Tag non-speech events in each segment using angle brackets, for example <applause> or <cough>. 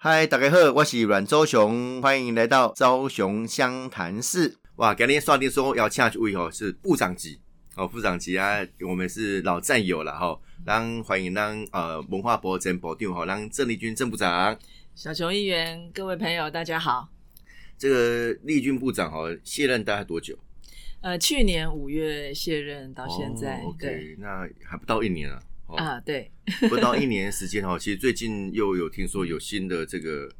嗨，大家好，我是阮周雄，欢迎来到周雄湘潭市。哇，今天刷定说要请去位哦，是部长级哦，部长级啊，我们是老战友了哈。让欢迎让呃文化部长部长哈，让郑丽君郑部长。小熊议员，各位朋友，大家好。这个丽君部长哈卸任大概多久？呃，去年五月卸任到现在，对，那还不到一年啊。啊，对，<laughs> 不到一年时间哈，其实最近又有听说有新的这个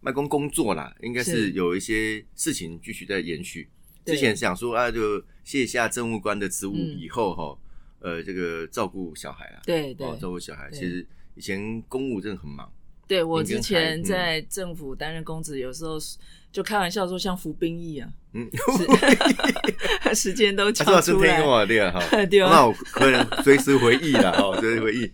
卖工工作啦，应该是有一些事情继续在延续。之前想说啊，就卸下政务官的职务以后哈，呃，这个照顾小孩啊，对对，照顾小孩，其实以前公务真的很忙。对我之前在政府担任公职，有时候就开玩笑说像服兵役啊，嗯，<laughs> 时间都抢出来，对啊，哈，<laughs> 那我可能随时回忆了，哈，<laughs> 随时回忆。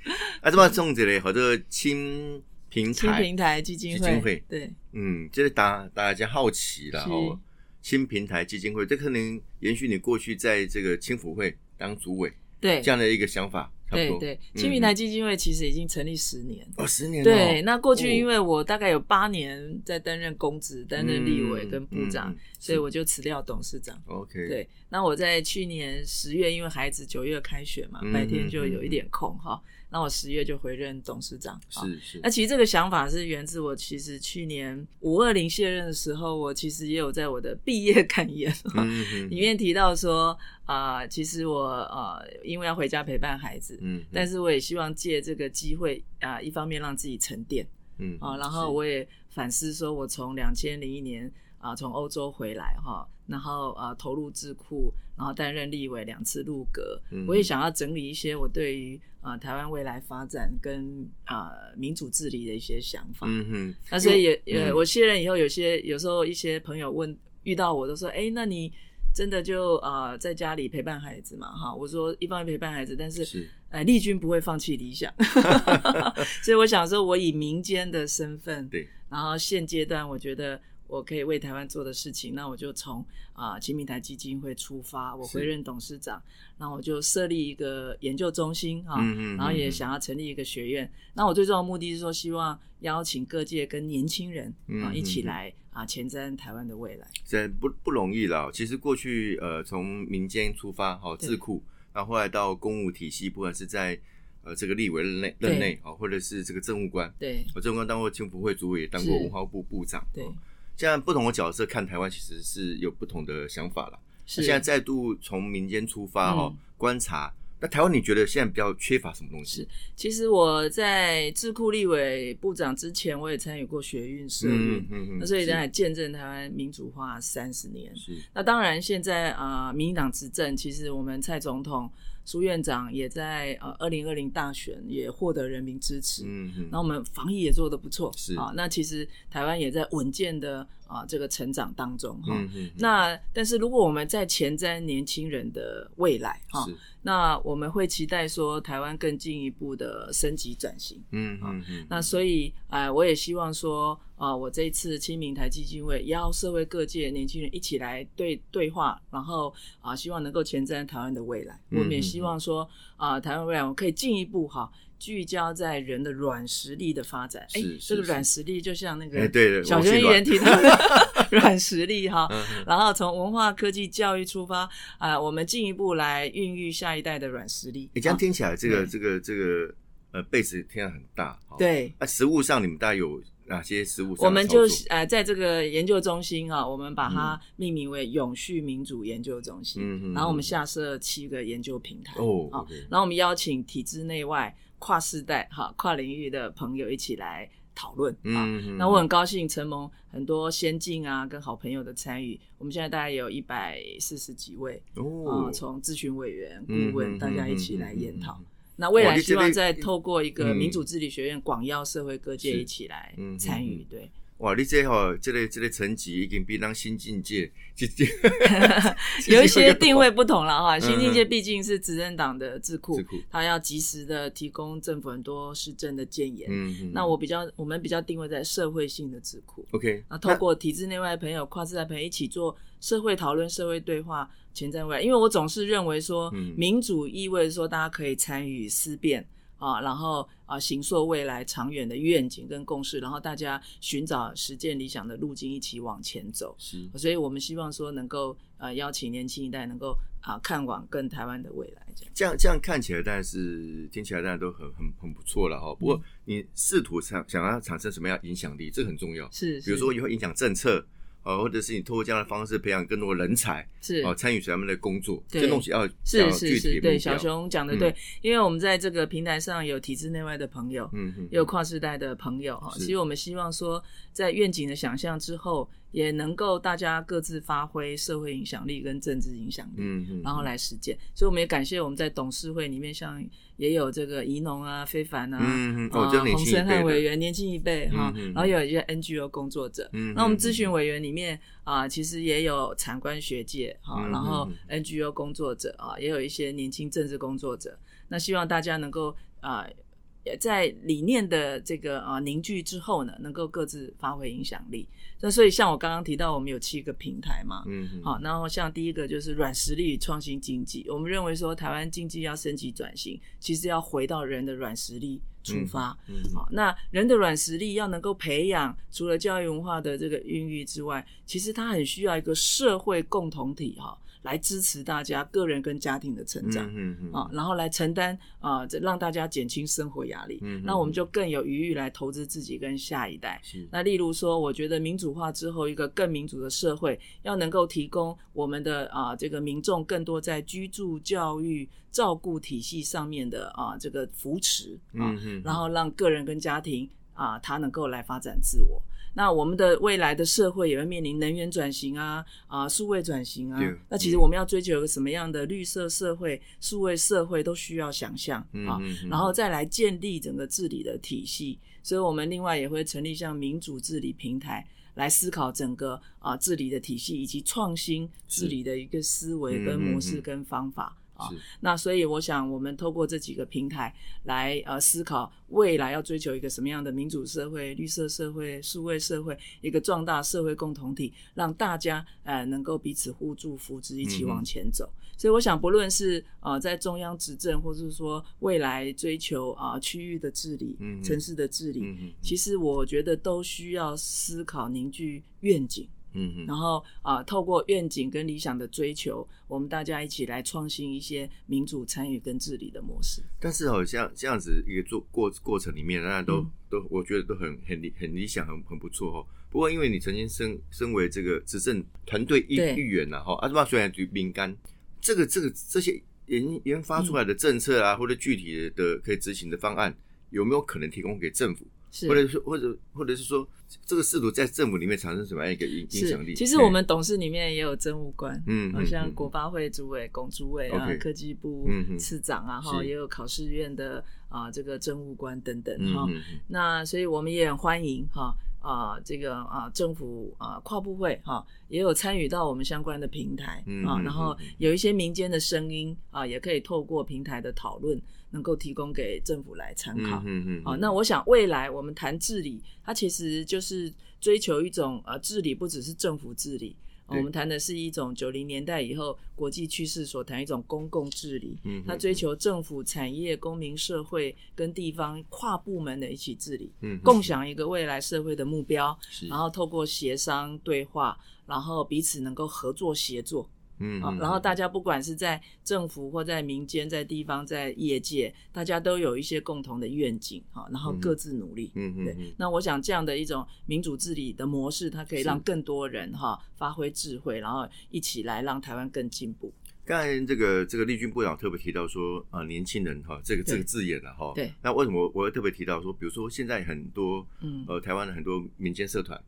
啊，这么种子嘞，好多青平台、青平台基金会，对，嗯，就是大大家好奇了，哦，青平台基金会，这可能延续你过去在这个青辅会当主委，对，这样的一个想法。对对，青平台基金会其实已经成立十年哦，十年。对，那过去因为我大概有八年在担任公职，担任立委跟部长，所以我就辞掉董事长。OK，对。那我在去年十月，因为孩子九月开学嘛，白天就有一点空哈。那我十月就回任董事长。是是。那其实这个想法是源自我，其实去年五二零卸任的时候，我其实也有在我的毕业感言 <laughs> 里面提到说。啊，其实我呃，因为要回家陪伴孩子，嗯，但是我也希望借这个机会啊，一方面让自己沉淀，嗯啊，然后我也反思说，我从两千零一年啊从欧洲回来哈，然后啊投入智库，然后担任立委两次入阁，我也想要整理一些我对于啊台湾未来发展跟啊民主治理的一些想法，嗯哼，那所以也也我卸任以后，有些有时候一些朋友问遇到我都说，哎，那你。真的就啊，在家里陪伴孩子嘛，哈，我说一方面陪伴孩子，但是，呃，丽君不会放弃理想，<laughs> 所以我想说，我以民间的身份，对，然后现阶段我觉得我可以为台湾做的事情，那我就从啊，金明台基金会出发，我回任董事长，那我就设立一个研究中心嗯，然后也想要成立一个学院，那我最重要的目的是说，希望邀请各界跟年轻人啊一起来。啊，前瞻台湾的未来，这不不容易了。其实过去呃，从民间出发，好智库，然后后来到公务体系，不管是在呃这个立委任内任内，啊，或者是这个政务官，对，我政务官当过青辅会主委，也当过文化部部长，对。现在不同的角色看台湾，其实是有不同的想法了。是现在再度从民间出发，哈，观察。那台湾你觉得现在比较缺乏什么东西？其实我在智库立委部长之前，我也参与过学运社运，那所以在见证台湾民主化三十年。是，那当然现在啊，民进党执政，其实我们蔡总统。苏院长也在呃二零二零大选也获得人民支持，嗯嗯，那我们防疫也做得不错，是啊，那其实台湾也在稳健的啊这个成长当中哈，那但是如果我们在前瞻年轻人的未来哈，那我们会期待说台湾更进一步的升级转型，嗯嗯嗯，那所以啊我也希望说。啊，我这一次清明台基金会邀社会各界年轻人一起来对对话，然后啊，希望能够前瞻台湾的未来。我们也希望说啊，台湾未来我们可以进一步哈，聚焦在人的软实力的发展。哎，这个软实力就像那个小学议员提到的 <laughs> <laughs> 软实力哈，然后从文化科技教育出发啊，我们进一步来孕育下一代的软实力。你这样听起来，这个这个这个呃，被子听起来很大。对，啊实物上你们大概有？哪些食物？我们就呃，在这个研究中心啊，我们把它命名为永续民主研究中心。嗯然后我们下设七个研究平台哦，好，然后我们邀请体制内外跨世代哈、跨领域的朋友一起来讨论啊。那我很高兴承蒙很多先进啊跟好朋友的参与，我们现在大概有一百四十几位哦，从咨询委员、顾问，大家一起来研讨。那未来希望再透过一个民主治理学院广邀社会各界一起来参与，对。哇，你这哈，这类这类层级已经比当新境界，<laughs> 有一些定位不同了哈。新境界毕竟是执政党的智库，他要及时的提供政府很多施政的建言。嗯那我比较，我们比较定位在社会性的智库。OK。那透过体制内外朋友、跨世代朋友一起做社会讨论、社会对话。前瞻未来，因为我总是认为说，民主意味着说大家可以参与思辨啊，然后啊，形塑未来长远的愿景跟共识，然后大家寻找实践理想的路径，一起往前走。是，所以我们希望说能够呃邀请年轻一代能够啊看往更台湾的未来。这样这样这样看起来，但是听起来大家都很很很不错了哈。不过你试图想想要产生什么样影响力，这很重要。是，比如说以后影响政策。哦，或者是你通过这样的方式培养更多人才，是。哦，参与他们的工作，这东西要是是是，对小熊讲的对，因为我们在这个平台上有体制内外的朋友，嗯嗯，也有跨世代的朋友哈，其实我们希望说，在愿景的想象之后。也能够大家各自发挥社会影响力跟政治影响力，嗯然后来实践。所以我们也感谢我们在董事会里面，像也有这个宜农啊、非凡啊、啊洪生汉委员，年轻一辈哈，然后有一些 NGO 工作者。那我们咨询委员里面啊，其实也有产官学界哈，然后 NGO 工作者啊，也有一些年轻政治工作者。那希望大家能够啊。在理念的这个啊凝聚之后呢，能够各自发挥影响力。那所以像我刚刚提到，我们有七个平台嘛，嗯，好，然后像第一个就是软实力创新经济。我们认为说，台湾经济要升级转型，其实要回到人的软实力出发。嗯，好，那人的软实力要能够培养，除了教育文化的这个孕育之外，其实它很需要一个社会共同体哈。来支持大家个人跟家庭的成长，啊，然后来承担啊，这让大家减轻生活压力。嗯那我们就更有余裕来投资自己跟下一代。是那例如说，我觉得民主化之后，一个更民主的社会，要能够提供我们的啊这个民众更多在居住、教育、照顾体系上面的啊这个扶持啊，然后让个人跟家庭啊他能够来发展自我。那我们的未来的社会也会面临能源转型啊，啊，数位转型啊。那其实我们要追求一个什么样的绿色社会、数位社会，都需要想象啊，然后再来建立整个治理的体系。所以，我们另外也会成立像民主治理平台，来思考整个啊治理的体系以及创新治理的一个思维跟模式跟方法。啊，那所以我想，我们透过这几个平台来呃思考未来要追求一个什么样的民主社会、绿色社会、数位社会，一个壮大社会共同体，让大家呃能够彼此互助扶持，一起往前走。所以我想，不论是呃在中央执政，或者是说未来追求啊区域的治理、城市的治理，其实我觉得都需要思考凝聚愿景。嗯，然后啊，透过愿景跟理想的追求，我们大家一起来创新一些民主参与跟治理的模式。但是好像这样子一个做过过程里面，大家都都我觉得都很很理很理想，很很不错哦。不过因为你曾经身身为这个执政团队一一员呐，哈，阿斯巴虽然对敏感，这个这个这些研研发出来的政策啊，或者具体的可以执行的方案，有没有可能提供给政府？或者是或者或者是说，这个制度在政府里面产生什么样一个影影响力？其实我们董事里面也有政务官，嗯，好像国发会主委龚主委啊，科技部次长啊，哈，也有考试院的啊这个政务官等等哈。那所以我们也很欢迎哈啊这个啊政府啊跨部会哈也有参与到我们相关的平台啊，然后有一些民间的声音啊，也可以透过平台的讨论。能够提供给政府来参考，嗯嗯好，那我想未来我们谈治理，它其实就是追求一种呃治理，不只是政府治理，我们谈的是一种九零年代以后国际趋势所谈一种公共治理，嗯，它追求政府、产业、公民社会跟地方跨部门的一起治理，嗯，共享一个未来社会的目标，然后透过协商对话，然后彼此能够合作协作。嗯，啊，然后大家不管是在政府或在民间、在地方、在业界，大家都有一些共同的愿景，哈，然后各自努力，嗯嗯，对。那我想这样的一种民主治理的模式，它可以让更多人哈发挥智慧，然后一起来让台湾更进步。刚才这个这个立军部长特别提到说，啊，年轻人哈，这个这个字眼了哈，对。那为什么我会特别提到说，比如说现在很多，嗯，呃，台湾的很多民间社团，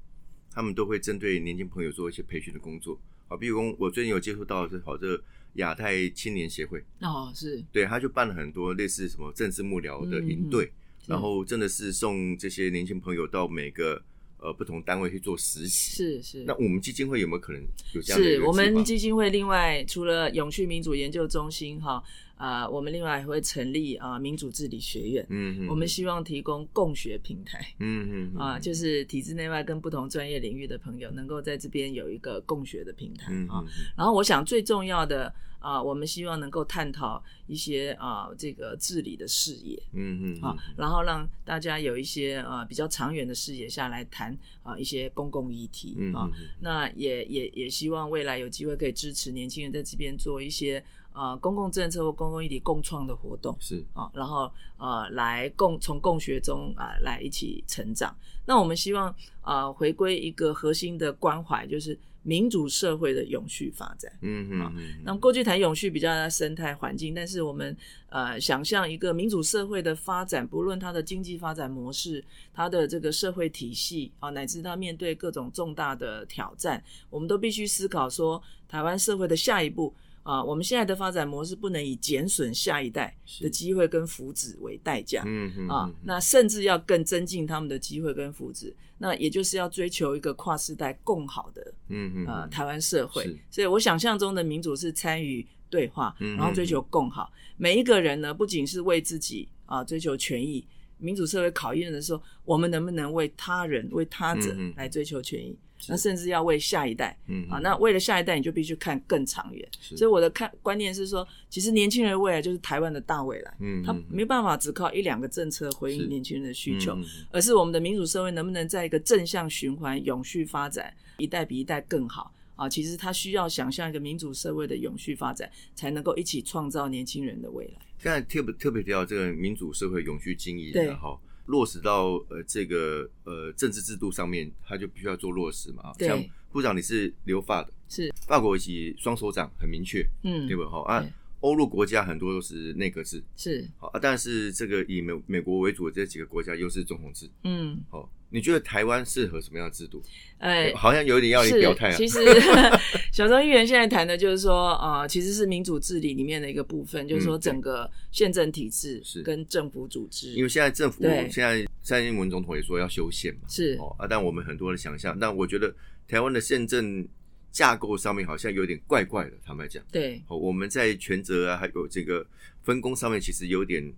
他们都会针对年轻朋友做一些培训的工作。啊，比如我最近有接触到是好这亚太青年协会哦，是对，他就办了很多类似什么政治幕僚的营队，然后真的是送这些年轻朋友到每个呃不同单位去做实习。是是。那我们基金会有没有可能有这样的？是我们基金会另外除了永续民主研究中心哈。啊，我们另外还会成立啊民主治理学院，嗯，我们希望提供共学平台，嗯嗯，啊，就是体制内外跟不同专业领域的朋友能够在这边有一个共学的平台啊。然后我想最重要的啊，我们希望能够探讨一些啊这个治理的视野，嗯嗯，啊，然后让大家有一些啊比较长远的视野下来谈啊一些公共议题啊。那也也也希望未来有机会可以支持年轻人在这边做一些。啊，公共政策或公共议题共创的活动是啊，然后呃，来共从共学中啊来一起成长。那我们希望啊，回归一个核心的关怀，就是民主社会的永续发展。嗯嗯嗯。那过去谈永续比较生态环境，但是我们呃想象一个民主社会的发展，不论它的经济发展模式、它的这个社会体系啊，乃至它面对各种重大的挑战，我们都必须思考说，台湾社会的下一步。啊，我们现在的发展模式不能以减损下一代的机会跟福祉为代价，嗯啊，那甚至要更增进他们的机会跟福祉，那也就是要追求一个跨世代共好的，嗯嗯，呃，台湾社会。所以我想象中的民主是参与对话，然后追求共好。每一个人呢，不仅是为自己啊追求权益，民主社会考验的时候，我们能不能为他人、为他者来追求权益？那甚至要为下一代，嗯啊，那为了下一代，你就必须看更长远。所以我的看观念是说，其实年轻人未来就是台湾的大未来。嗯，他没办法只靠一两个政策回应年轻人的需求，而是我们的民主社会能不能在一个正向循环、永续发展，一代比一代更好啊？其实他需要想象一个民主社会的永续发展，才能够一起创造年轻人的未来。现在特别特别提到这个民主社会永续经营的哈。落实到呃这个呃政治制度上面，他就必须要做落实嘛。像部长你是留法的，是法国籍双手掌很明确，嗯，对不？好啊，欧陆国家很多都是内阁制，是好啊，但是这个以美美国为主的这几个国家又是总统制，嗯，好。你觉得台湾适合什么样的制度？哎，好像有点要你表态啊。其实 <laughs> 小张议员现在谈的就是说，啊，其实是民主治理里面的一个部分，就是说整个宪政体制是跟政府组织。因为现在政府现在蔡英文总统也说要修宪嘛，是哦啊，但我们很多的想象，但我觉得台湾的宪政架构上面好像有点怪怪的，坦白讲，对，哦，我们在权责啊，还有这个分工上面，其实有点。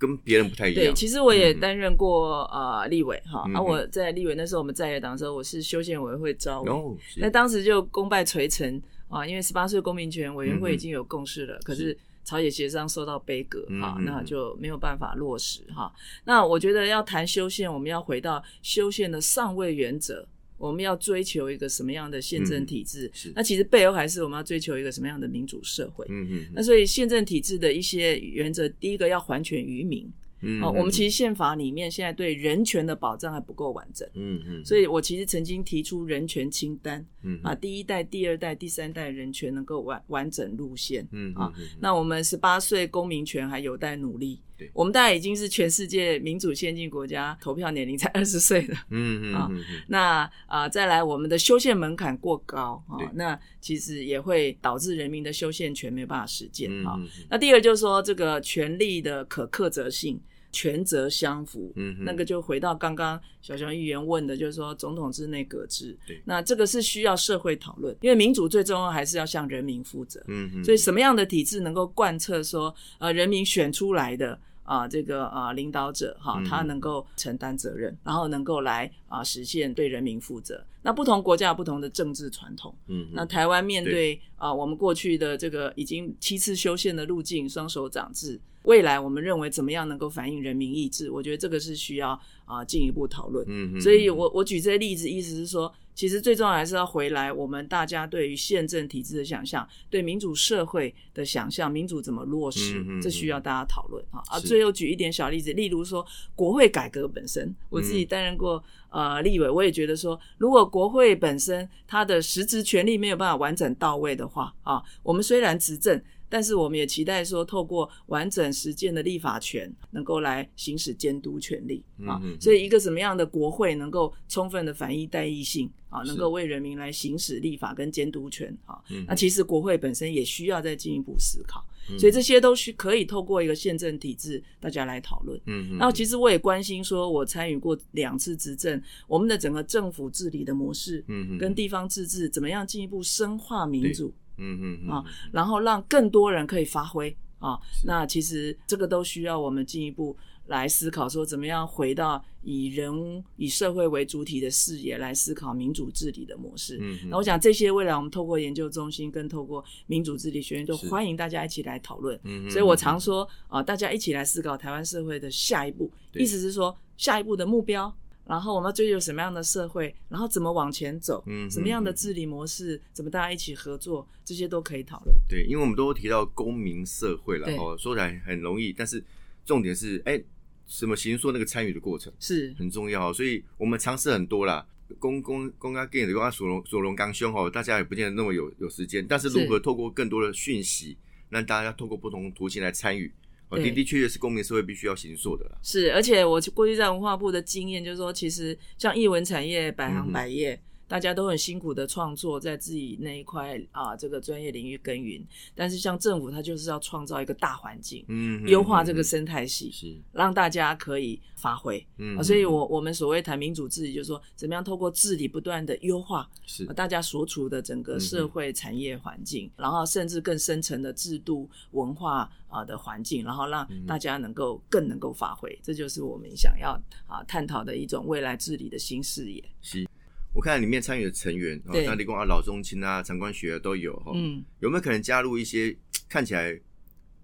跟别人不太一样。对，其实我也担任过呃立委哈，啊我在立委那时候我们在野党的时候，我是修宪委员会招委，那当时就功败垂成啊，因为十八岁公民权委员会已经有共识了，可是朝野协商受到杯葛哈，那就没有办法落实哈。那我觉得要谈修宪，我们要回到修宪的上位原则。我们要追求一个什么样的宪政体制？那其实背后还是我们要追求一个什么样的民主社会？嗯嗯。那所以宪政体制的一些原则，第一个要还权于民。嗯。我们其实宪法里面现在对人权的保障还不够完整。嗯嗯。所以我其实曾经提出人权清单。嗯。啊，第一代、第二代、第三代人权能够完完整路线。嗯。啊，那我们十八岁公民权还有待努力。我们大概已经是全世界民主先进国家，投票年龄才 <laughs> 二十岁了。嗯嗯啊，那啊，再来我们的修宪门槛过高啊，那其实也会导致人民的修宪权没有办法实践啊。那第二就是说，这个权力的可克责性，权责相符。嗯那个就回到刚刚小熊议员问的，就是说总统制内阁制。对。那这个是需要社会讨论，因为民主最重要还是要向人民负责。嗯嗯。所以什么样的体制能够贯彻说，呃，人民选出来的？啊，这个啊，领导者哈，他能够承担责任，然后能够来啊，实现对人民负责。那不同国家有不同的政治传统，嗯，那台湾面对啊，我们过去的这个已经七次修宪的路径，双手掌制，未来我们认为怎么样能够反映人民意志？我觉得这个是需要啊进一步讨论。嗯，所以我我举这些例子，意思是说。其实最重要还是要回来，我们大家对于宪政体制的想象，对民主社会的想象，民主怎么落实，这需要大家讨论啊。啊，最后举一点小例子，例如说国会改革本身，我自己担任过呃立委，我也觉得说，如果国会本身它的实质权力没有办法完整到位的话啊，我们虽然执政。但是我们也期待说，透过完整实践的立法权，能够来行使监督权利啊。所以，一个什么样的国会能够充分的反映代议性啊，能够为人民来行使立法跟监督权啊？那其实国会本身也需要再进一步思考。所以这些都是可以透过一个宪政体制，大家来讨论。嗯，然后其实我也关心说，我参与过两次执政，我们的整个政府治理的模式，嗯跟地方自治怎么样进一步深化民主。嗯嗯啊，然后让更多人可以发挥啊。那其实这个都需要我们进一步来思考，说怎么样回到以人以社会为主体的视野来思考民主治理的模式。嗯，那我想这些未来我们透过研究中心跟透过民主治理学院都欢迎大家一起来讨论。嗯，所以我常说啊，大家一起来思考台湾社会的下一步，意思是说下一步的目标。然后我们要追求什么样的社会？然后怎么往前走？嗯，什么样的治理模式？怎么大家一起合作？这些都可以讨论。对，因为我们都提到公民社会了，哦，说起来很容易，但是重点是，哎，什么形说那个参与的过程是很重要。所以我们尝试很多啦，公公公开给的公开索隆索隆刚凶哦，大家也不见得那么有有时间。但是如何透过更多的讯息，让大家透过不同途径来参与？的的确确是公民社会必须要行塑的啦。是，而且我过去在文化部的经验就是说，其实像艺文产业百行百业。大家都很辛苦的创作，在自己那一块啊，这个专业领域耕耘。但是像政府，它就是要创造一个大环境，嗯，优化这个生态系，是让大家可以发挥。嗯，所以我我们所谓谈民主治理，就是说怎么样透过治理不断的优化，是大家所处的整个社会产业环境，然后甚至更深层的制度文化啊的环境，然后让大家能够更能够发挥。这就是我们想要啊探讨的一种未来治理的新视野。是。我看里面参与的成员，像立功啊、老中青啊、长官学都有哈。嗯，有没有可能加入一些看起来，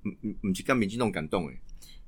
嗯嗯嗯，让民进党感动哎？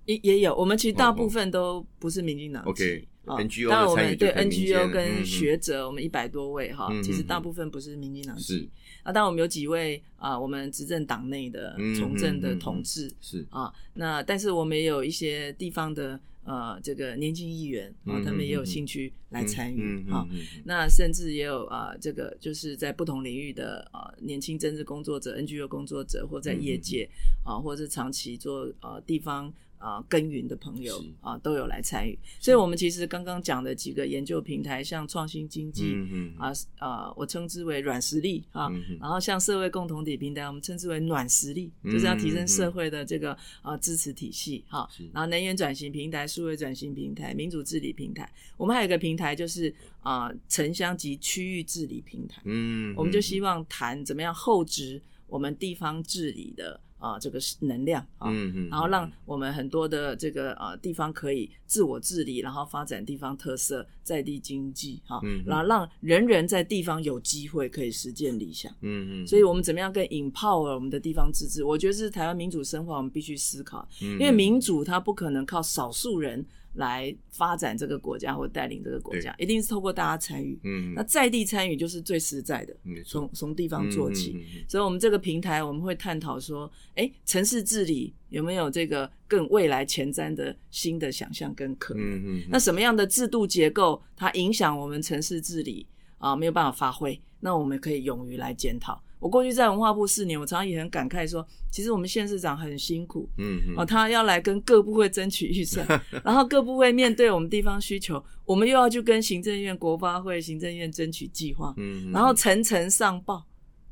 也也有，我们其实大部分都不是民进党。OK，NGO 当然我们对 NGO 跟学者，我们一百多位哈，其实大部分不是民进党是。啊，当然我们有几位啊，我们执政党内的从政的同志是啊，那但是我们也有一些地方的。呃，这个年轻议员啊，他们也有兴趣来参与啊。那甚至也有啊，这个就是在不同领域的啊年轻政治工作者、NGO 工作者，或在业界啊，或者是长期做呃地方。啊，耕耘的朋友啊，都有来参与，所以，我们其实刚刚讲的几个研究平台，像创新经济啊，啊，我称之为软实力啊，然后像社会共同体平台，我们称之为暖实力，就是要提升社会的这个啊支持体系哈。然后，能源转型平台、数位转型平台、民主治理平台，我们还有一个平台就是啊城乡及区域治理平台。嗯，我们就希望谈怎么样厚植我们地方治理的。啊，这个是能量啊，然后让我们很多的这个啊地方可以自我治理，然后发展地方特色、在地经济哈，然后让人人在地方有机会可以实践理想。嗯嗯，所以我们怎么样更 empower 我们的地方自治？我觉得是台湾民主深化，我们必须思考，因为民主它不可能靠少数人。来发展这个国家或带领这个国家，一定是透过大家参与。嗯，那在地参与就是最实在的，从从地方做起。所以，我们这个平台我们会探讨说，哎，城市治理有没有这个更未来前瞻的新的想象跟可能？那什么样的制度结构它影响我们城市治理啊？没有办法发挥，那我们可以勇于来检讨。我过去在文化部四年，我常常也很感慨说，其实我们县市长很辛苦，嗯，哦，他要来跟各部会争取预算，<laughs> 然后各部会面对我们地方需求，我们又要去跟行政院、国发会、行政院争取计划，嗯，然后层层上报，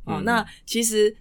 哦，那其实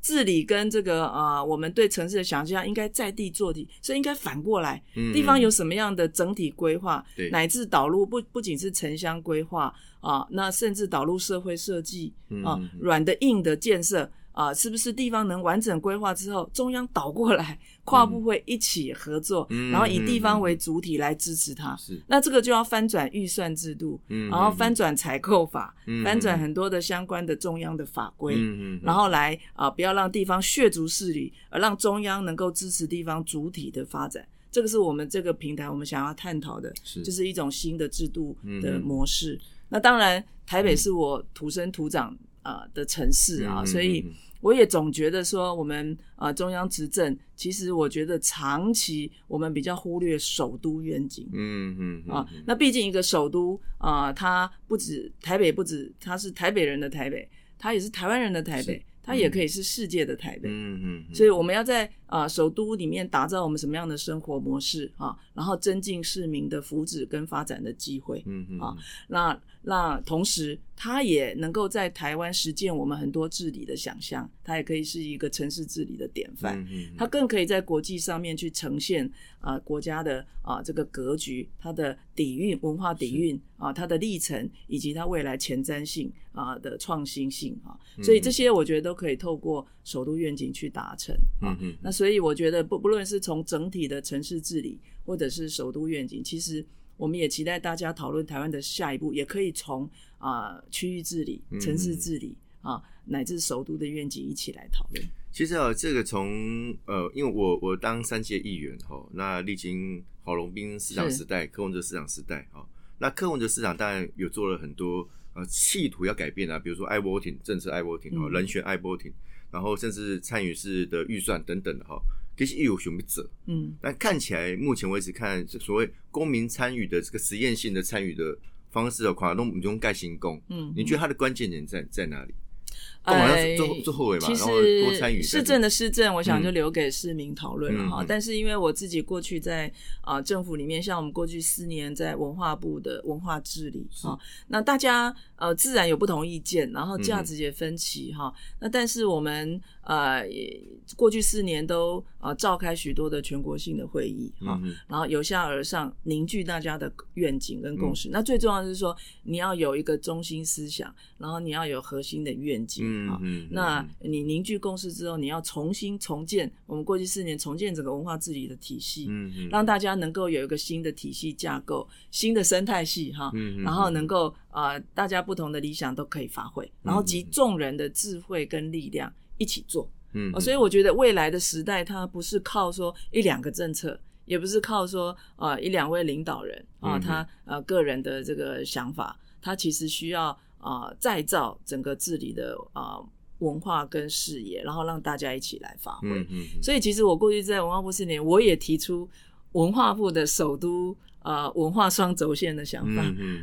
治理跟这个啊，我们对城市的想象应该在地做地，所以应该反过来，地方有什么样的整体规划，乃至导入不不仅是城乡规划。啊，那甚至导入社会设计啊，软的硬的建设啊，是不是地方能完整规划之后，中央倒过来跨部会一起合作，然后以地方为主体来支持它？是，那这个就要翻转预算制度，嗯然后翻转采购法，翻转很多的相关的中央的法规，然后来啊，不要让地方血足势力，而让中央能够支持地方主体的发展。这个是我们这个平台我们想要探讨的，就是一种新的制度的模式。那当然，台北是我土生土长啊的城市啊，所以我也总觉得说，我们啊中央执政，其实我觉得长期我们比较忽略首都愿景。嗯嗯啊，那毕竟一个首都啊，它不止台北，不止它是台北人的台北，它也是台湾人的台北。它也可以是世界的台北，嗯嗯，所以我们要在啊首都里面打造我们什么样的生活模式啊，然后增进市民的福祉跟发展的机会，嗯嗯啊，那那同时它也能够在台湾实践我们很多治理的想象，它也可以是一个城市治理的典范。嗯它更可以在国际上面去呈现啊国家的啊这个格局，它的底蕴、文化底蕴啊，它的历程以及它未来前瞻性啊的创新性啊，所以这些我觉得都可以透过首都愿景去达成啊。那所以我觉得不不论是从整体的城市治理，或者是首都愿景，其实。我们也期待大家讨论台湾的下一步，也可以从啊区域治理、城市治理啊，乃至首都的愿景一起来讨论。其实啊，这个从呃，因为我我当三届议员哈，那历经郝龙斌市长时代、柯文哲市长时代哈，那柯文哲市长当然有做了很多呃企图要改变啊，比如说爱波艇政策、爱波艇哦，人选爱波艇，然后甚至参与式的预算等等的哈。其实又有什么者，嗯，但看起来目前为止看所谓公民参与的这个实验性的参与的方式的话，都不用盖新工，嗯，你觉得它的关键点在在哪里？呃，做后尾嘛，其实市政的市政，我想就留给市民讨论了哈。但是因为我自己过去在啊政府里面，像我们过去四年在文化部的文化治理啊，那大家呃自然有不同意见，然后价值也分歧哈。那但是我们呃过去四年都呃召开许多的全国性的会议哈，然后由下而上凝聚大家的愿景跟共识。那最重要的是说，你要有一个中心思想，然后你要有核心的愿景。好，那你凝聚共识之后，你要重新重建我们过去四年重建整个文化治理的体系，嗯嗯，让大家能够有一个新的体系架构、新的生态系哈，嗯然后能够啊，大家不同的理想都可以发挥，然后集众人的智慧跟力量一起做，嗯，所以我觉得未来的时代，它不是靠说一两个政策，也不是靠说啊一两位领导人啊他呃个人的这个想法，他其实需要。啊，再造整个治理的啊文化跟视野，然后让大家一起来发挥嗯。所以，其实我过去在文化部四年，我也提出文化部的首都啊文化双轴线的想法，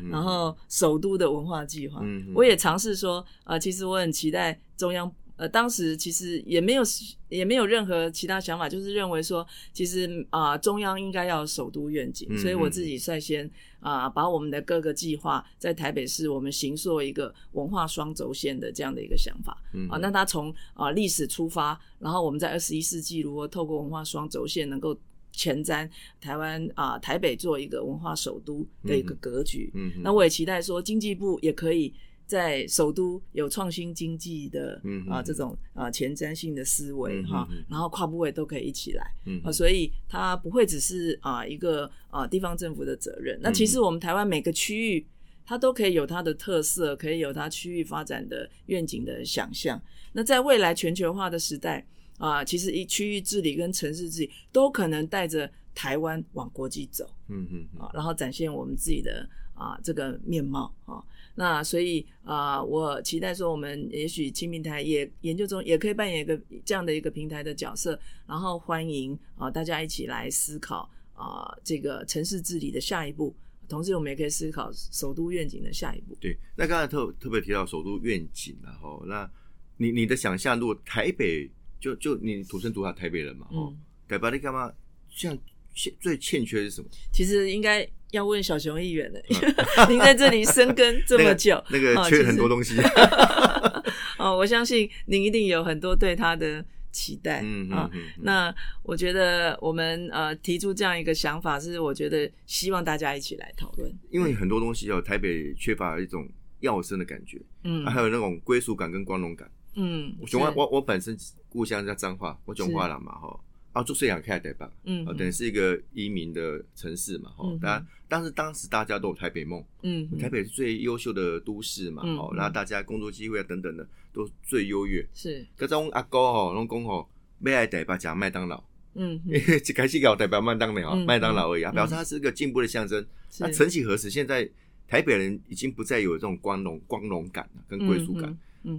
然后首都的文化计划，我也尝试说啊，其实我很期待中央。呃，当时其实也没有也没有任何其他想法，就是认为说，其实啊，中央应该要首都愿景，所以我自己率先啊，把我们的各个计划在台北市，我们行做一个文化双轴线的这样的一个想法啊。那它从啊历史出发，然后我们在二十一世纪如何透过文化双轴线能够前瞻台湾啊台北做一个文化首都的一个格局。嗯，那我也期待说，经济部也可以。在首都有创新经济的啊这种啊前瞻性的思维哈，然后跨部位都可以一起来嗯啊，所以它不会只是啊一个啊地方政府的责任。那其实我们台湾每个区域，它都可以有它的特色，可以有它区域发展的愿景的想象。那在未来全球化的时代啊，其实一区域治理跟城市治理都可能带着台湾往国际走，嗯嗯啊，然后展现我们自己的啊这个面貌啊。那所以啊，我期待说，我们也许青平台也研究中也可以扮演一个这样的一个平台的角色，然后欢迎啊大家一起来思考啊这个城市治理的下一步，同时我们也可以思考首都愿景的下一步。对，那刚才特特别提到首都愿景然后那你你的想象，如果台北就就你土生土长台北人嘛，哦，台北你干嘛？像欠最欠缺是什么？其实应该。要问小熊议员的，<laughs> 您在这里生根这么久，那个缺很多东西。<laughs> <laughs> 哦，我相信您一定有很多对他的期待啊。那我觉得我们呃提出这样一个想法，是我觉得希望大家一起来讨论。因为很多东西哦，台北缺乏一种要生的感觉，嗯，还有那种归属感跟光荣感，嗯。我我我本身故乡叫彰化，我彰化人嘛哈。啊，做水养开台吧，嗯，等于是一个移民的城市嘛，吼，当然，但是当时大家都有台北梦，嗯，台北是最优秀的都市嘛，哦，然后大家工作机会啊等等的都最优越，是，各种阿哥吼，拢讲吼，要来台北讲麦当劳，嗯，<laughs> 一开始搞代表麦当劳，麦当劳而已啊，表示它是一个进步的象征。那曾几何时，现在台北人已经不再有这种光荣光荣感了，跟归属感。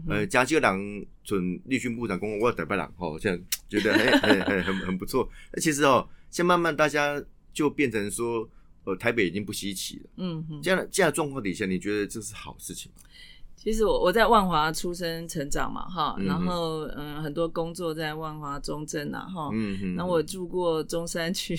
呃，加州人准立讯部长公我台北人吼，这样觉得很很很很很不错。那其实哦，现在慢慢大家就变成说，呃，台北已经不稀奇了。嗯，这样这样状况底下，你觉得这是好事情吗？其实我我在万华出生成长嘛，哈，然后嗯，很多工作在万华中正啊，哈，嗯嗯，然后我住过中山区，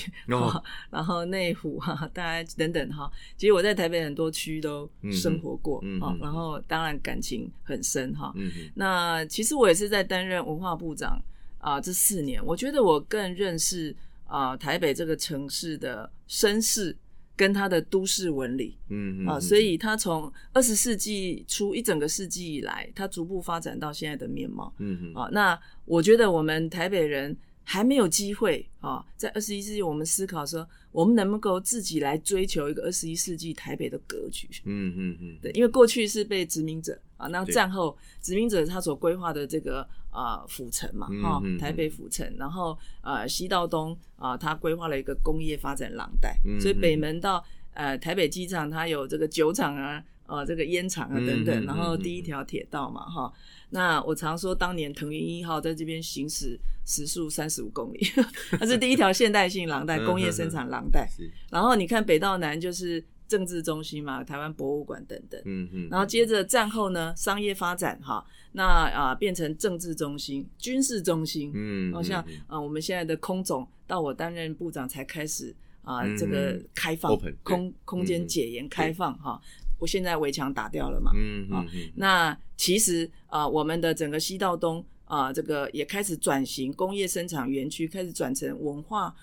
然后内湖哈，大家等等哈，其实我在台北很多区都生活过啊，然后当然感情很深哈，嗯那其实我也是在担任文化部长啊，这四年，我觉得我更认识啊台北这个城市的身世。跟他的都市纹理，嗯啊，所以他从二十世纪初一整个世纪以来，他逐步发展到现在的面貌，嗯啊，那我觉得我们台北人还没有机会啊，在二十一世纪，我们思考说，我们能不能够自己来追求一个二十一世纪台北的格局，嗯嗯嗯，对，因为过去是被殖民者啊，那战后殖民者他所规划的这个。啊，府城嘛，哈，台北府城，然后呃，西到东啊，它规划了一个工业发展廊带，所以北门到呃台北机场，它有这个酒厂啊，呃，这个烟厂啊等等，然后第一条铁道嘛，哈，那我常说，当年腾云一号在这边行驶时速三十五公里，<laughs> 它是第一条现代性廊带，工业生产廊带，然后你看北到南就是。政治中心嘛，台湾博物馆等等，嗯嗯，然后接着战后呢，商业发展哈，那啊变成政治中心、军事中心，嗯，好像啊我们现在的空总到我担任部长才开始啊这个开放空空间解严开放哈，我现在围墙打掉了嘛，嗯啊，那其实啊我们的整个西到东啊这个也开始转型工业生产园区，开始转成文化。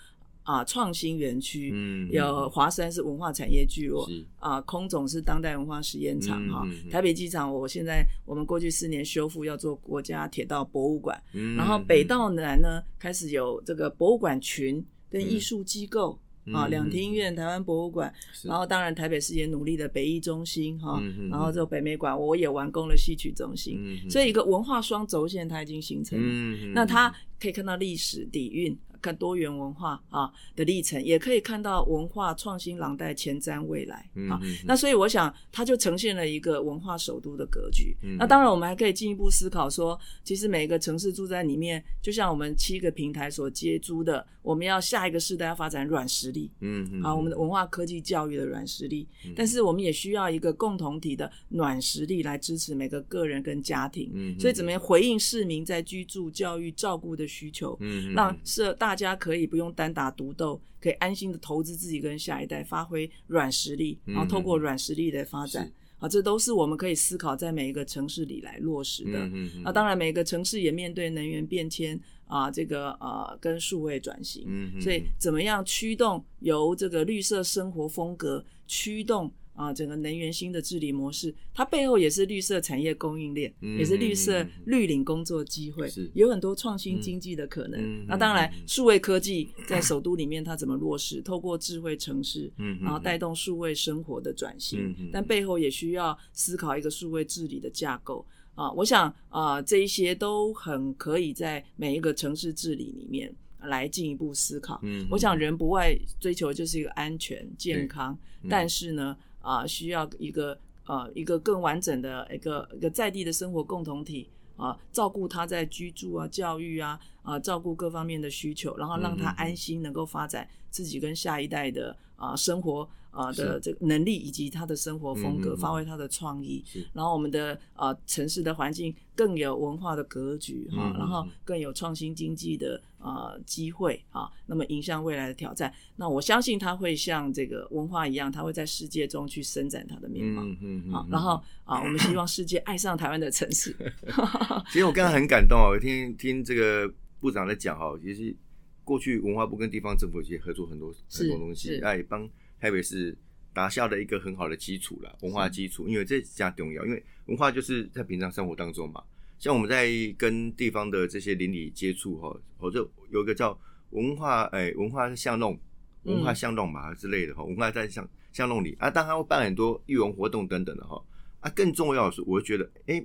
啊，创新园区，嗯，有华山是文化产业聚落，啊，空总是当代文化实验场，哈，台北机场，我现在我们过去四年修复要做国家铁道博物馆，然后北到南呢开始有这个博物馆群跟艺术机构，啊，两厅院、台湾博物馆，然后当然台北市也努力的北艺中心，哈，然后这个北美馆我也完工了戏曲中心，所以一个文化双轴线它已经形成了，那它可以看到历史底蕴。看多元文化啊的历程，也可以看到文化创新廊带前瞻未来啊。那所以我想，它就呈现了一个文化首都的格局。那当然，我们还可以进一步思考说，其实每个城市住在里面，就像我们七个平台所接租的，我们要下一个世代要发展软实力，嗯，啊，我们的文化科技教育的软实力。但是我们也需要一个共同体的软实力来支持每个个人跟家庭。嗯，所以怎么样回应市民在居住、教育、照顾的需求？嗯，让社大。家可以不用单打独斗，可以安心的投资自己跟下一代，发挥软实力，然后透过软实力的发展，啊，这都是我们可以思考在每一个城市里来落实的。嗯嗯啊，当然每个城市也面对能源变迁啊，这个呃跟数位转型，所以怎么样驱动由这个绿色生活风格驱动。啊，整个能源新的治理模式，它背后也是绿色产业供应链，也是绿色绿领工作机会，有很多创新经济的可能。那当然，数位科技在首都里面它怎么落实？透过智慧城市，然后带动数位生活的转型，但背后也需要思考一个数位治理的架构。啊，我想啊，这一些都很可以在每一个城市治理里面来进一步思考。嗯，我想人不外追求就是一个安全健康，但是呢。啊，需要一个呃一个更完整的一个一个在地的生活共同体啊，照顾他在居住啊、教育啊啊，照顾各方面的需求，然后让他安心能够发展自己跟下一代的啊生活。啊的这个能力以及他的生活风格，发挥他的创意，然后我们的呃城市的环境更有文化的格局哈，然后更有创新经济的呃机会啊，那么迎向未来的挑战，那我相信他会像这个文化一样，他会在世界中去伸展他的面貌，嗯好，然后啊，我们希望世界爱上台湾的城市。<laughs> 其实我刚刚很感动啊，我，听听这个部长在讲哈，其实过去文化部跟地方政府其实合作很多很多东西，哎帮。台北是打下的一个很好的基础了，文化基础，因为这加重要，因为文化就是在平常生活当中嘛。像我们在跟地方的这些邻里接触哈，或者有一个叫文化哎文化巷弄、文化巷弄嘛之类的哈，文化在巷巷弄里啊，当然会办很多艺文活动等等的哈。啊，更重要的是，我觉得哎。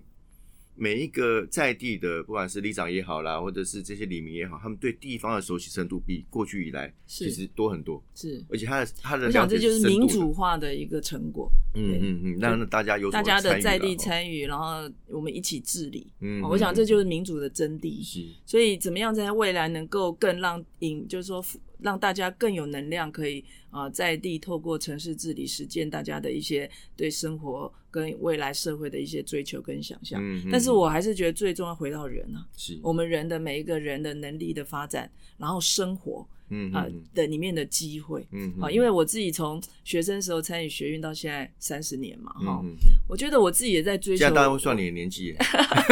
每一个在地的，不管是里长也好啦，或者是这些里民也好，他们对地方的熟悉程度比过去以来其实多很多。是，而且他的他的，我想这就是民主化的一个成果。嗯嗯嗯，让大家有大家的在地参与，然后我们一起治理。嗯，我想这就是民主的真谛。是，所以怎么样在未来能够更让引，就是说让大家更有能量，可以啊在地透过城市治理实践大家的一些对生活跟未来社会的一些追求跟想象。嗯但是我还是觉得最重要回到人啊，是我们人的每一个人的能力的发展，然后生活啊、嗯嗯的里面的机会。嗯啊，因为我自己从学生时候参与学运到现在三十年嘛，哈、我觉得我自己也在追求现在大家会算你的年纪耶，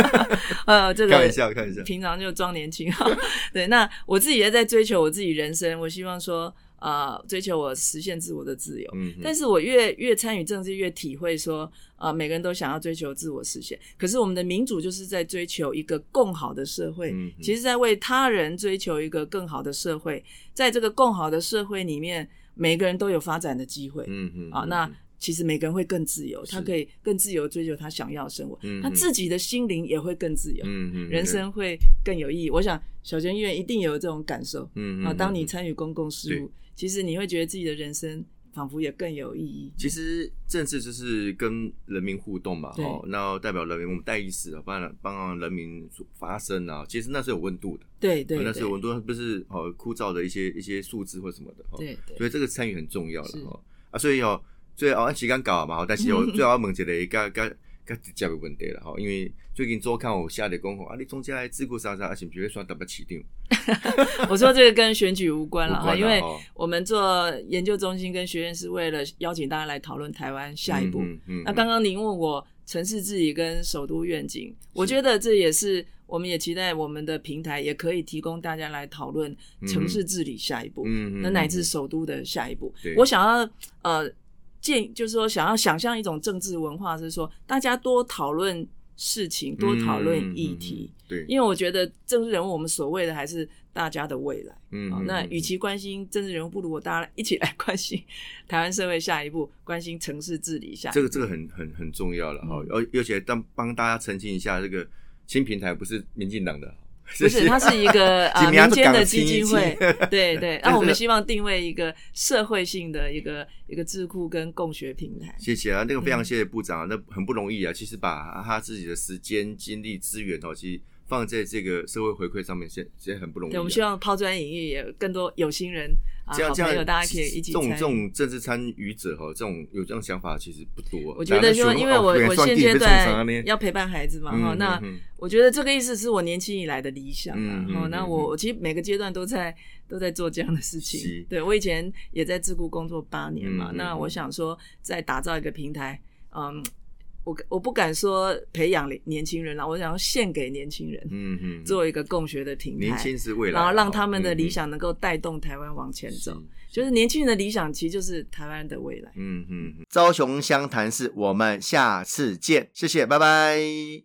<laughs> 呃，这个开玩笑开玩笑平常就装年轻哈。<laughs> 对，那我自己也在追求我自己人生，我希望说，呃，追求我实现自我的自由。嗯，但是我越越参与政治，越体会说，啊，每个人都想要追求自我实现。可是我们的民主就是在追求一个更好的社会，嗯其实在为他人追求一个更好的社会。在这个更好的社会里面，每个人都有发展的机会。嗯嗯啊，那其实每个人会更自由，他可以更自由追求他想要的生活，他自己的心灵也会更自由，嗯嗯人生会更有意义。我想小娟医院一定有这种感受啊。嗯啊当你嗯参与公共事务，其实你会觉得自己的人生仿佛也更有意义。其实政治就是跟人民互动嘛，对。哦，那代表人民，我们代议士啊，帮帮人民发声啊，其实那是有温度的，对对那是有温度，不是哦枯燥的一些一些数字或什么的，哦，对对。所以这个参与很重要了是。哦。啊，所以哦，最后按时间搞嘛，哦但是我 <laughs> 最后要问一个较较较直接的问题了哈，因为最近周刊有写的讲吼，啊，你中间还自顾啥啥，啊，是不是会选特别市长？<laughs> 我说这个跟选举无关了哈，因为哦我们做研究中心跟学院是为了邀请大家来讨论台湾下一步。嗯嗯那刚刚您问我城市治理跟首都愿景，我觉得这也是我们也期待我们的平台也可以提供大家来讨论城市治理下一步，嗯嗯那乃至首都的下一步对。我想要呃建，就是说想要想象一种政治文化，是说大家多讨论事情，多讨论议题。嗯，嗯嗯对，因为我觉得政治人物，我们所谓的还是大家的未来。嗯那与其关心政治人物，不如我大家一起来 <laughs> 关心台湾社会下一步，关心城市治理下一步。这个这个很很很重要了哈，嗯而而且当帮大家澄清一下，这个新平台不是民进党的，不是，它是一个 <laughs> 呃民间的基金会，对 <laughs> 对。这那我们希望定位一个社会性的一个一个智库跟共学平台。谢谢啊，那个非常嗯谢谢部长啊，那很不容易啊。其实把他自己的时间、精力、资源哦，其实放在这个社会回馈上面，现现在很不容易、对，啊。我们希望抛砖引玉，也有更多有心人啊，这样这样，好朋友，大家可以一起这种这。种政治参与者哈，这种有这种想法其实不多。我觉得就因为我我现阶段要陪伴孩子嘛哈，嗯那我觉得这个意思是我年轻以来的理想啊那嗯我我其实每个阶段都在都在做这样的事情。对我以前也在自雇工作八年嘛，那我想说在打造一个平台，嗯，我我不敢说培养年轻人了，我想要献给年轻人，嗯嗯，做一个共学的平年，轻是未来，然后让他们的嗯理，想能够带动台湾往前嗯走。是就是年轻人的理想，其实就是台湾的未来。嗯嗯，朝雄湘潭市，我们下次见，谢谢，拜拜。